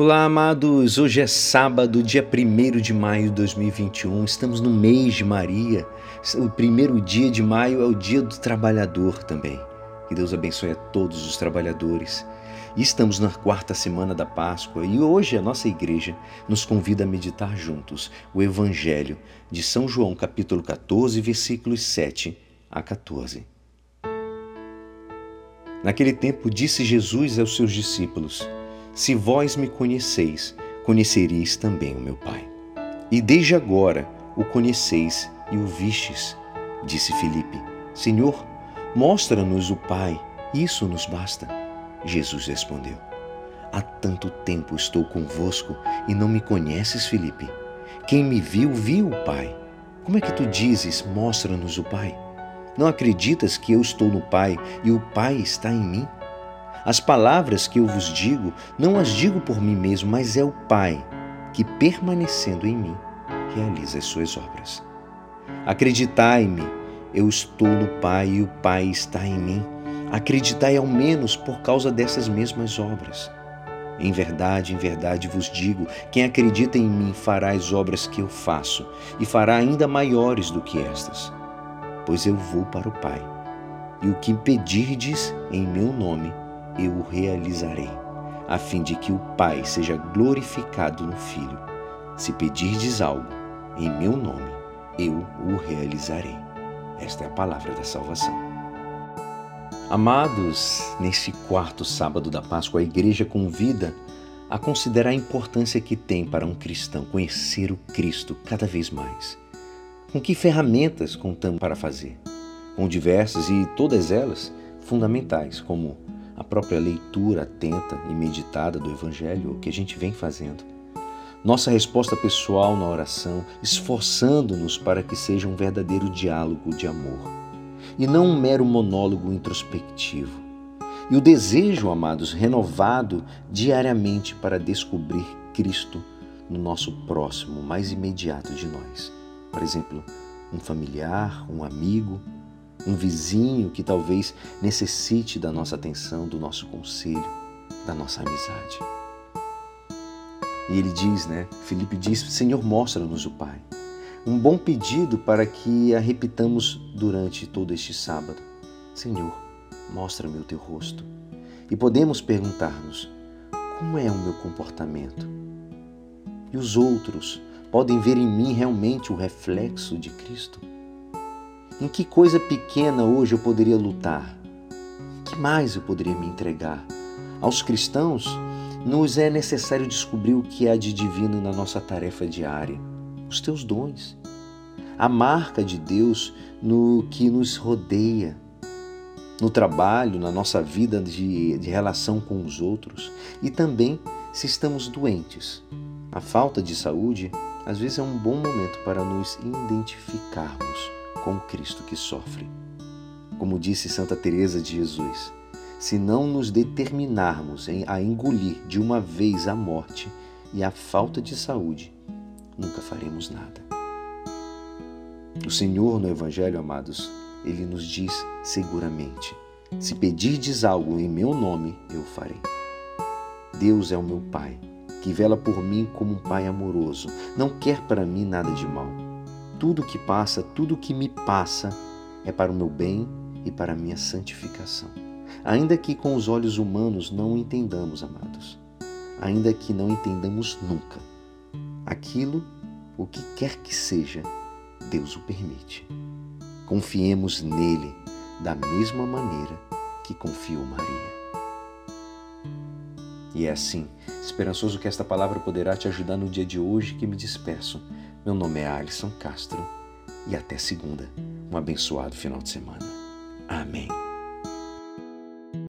Olá, amados! Hoje é sábado, dia 1 de maio de 2021. Estamos no mês de Maria. O primeiro dia de maio é o dia do trabalhador também. Que Deus abençoe a todos os trabalhadores. E estamos na quarta semana da Páscoa e hoje a nossa igreja nos convida a meditar juntos o Evangelho de São João, capítulo 14, versículos 7 a 14. Naquele tempo disse Jesus aos seus discípulos: se vós me conheceis, conhecereis também o meu Pai. E desde agora o conheceis e o vistes. Disse Filipe: Senhor, mostra-nos o Pai, isso nos basta. Jesus respondeu: Há tanto tempo estou convosco e não me conheces, Filipe. Quem me viu, viu o Pai. Como é que tu dizes, mostra-nos o Pai? Não acreditas que eu estou no Pai e o Pai está em mim? As palavras que eu vos digo, não as digo por mim mesmo, mas é o Pai que, permanecendo em mim, realiza as suas obras. Acreditai-me, eu estou no Pai e o Pai está em mim. Acreditai ao menos por causa dessas mesmas obras. Em verdade, em verdade vos digo: quem acredita em mim fará as obras que eu faço, e fará ainda maiores do que estas. Pois eu vou para o Pai. E o que pedirdes em meu nome, eu o realizarei, a fim de que o Pai seja glorificado no Filho. Se pedirdes algo em meu nome, eu o realizarei. Esta é a palavra da salvação. Amados, neste quarto sábado da Páscoa, a igreja convida a considerar a importância que tem para um cristão conhecer o Cristo cada vez mais. Com que ferramentas contamos para fazer? Com diversas e todas elas fundamentais, como a própria leitura atenta e meditada do Evangelho, que a gente vem fazendo. Nossa resposta pessoal na oração, esforçando-nos para que seja um verdadeiro diálogo de amor e não um mero monólogo introspectivo. E o desejo, amados, renovado diariamente para descobrir Cristo no nosso próximo, mais imediato de nós. Por exemplo, um familiar, um amigo, um vizinho que talvez necessite da nossa atenção, do nosso conselho, da nossa amizade. E ele diz, né? Felipe diz: Senhor, mostra-nos o Pai. Um bom pedido para que a repitamos durante todo este sábado. Senhor, mostra-me o teu rosto. E podemos perguntar-nos: como é o meu comportamento? E os outros podem ver em mim realmente o reflexo de Cristo? Em que coisa pequena hoje eu poderia lutar? Que mais eu poderia me entregar? Aos cristãos, nos é necessário descobrir o que há de divino na nossa tarefa diária, os teus dons, a marca de Deus no que nos rodeia, no trabalho, na nossa vida de, de relação com os outros e também se estamos doentes. A falta de saúde às vezes é um bom momento para nos identificarmos com o Cristo que sofre. Como disse Santa Teresa de Jesus, se não nos determinarmos a engolir de uma vez a morte e a falta de saúde, nunca faremos nada. O Senhor no Evangelho, amados, ele nos diz seguramente: se pedirdes algo em meu nome, eu farei. Deus é o meu Pai, que vela por mim como um Pai amoroso, não quer para mim nada de mal tudo que passa, tudo que me passa é para o meu bem e para a minha santificação. Ainda que com os olhos humanos não entendamos, amados, ainda que não entendamos nunca, aquilo, o que quer que seja, Deus o permite. Confiemos nele da mesma maneira que confiou Maria. E é assim, esperançoso que esta palavra poderá te ajudar no dia de hoje que me despeço meu nome é Alisson Castro e até segunda. Um abençoado final de semana. Amém.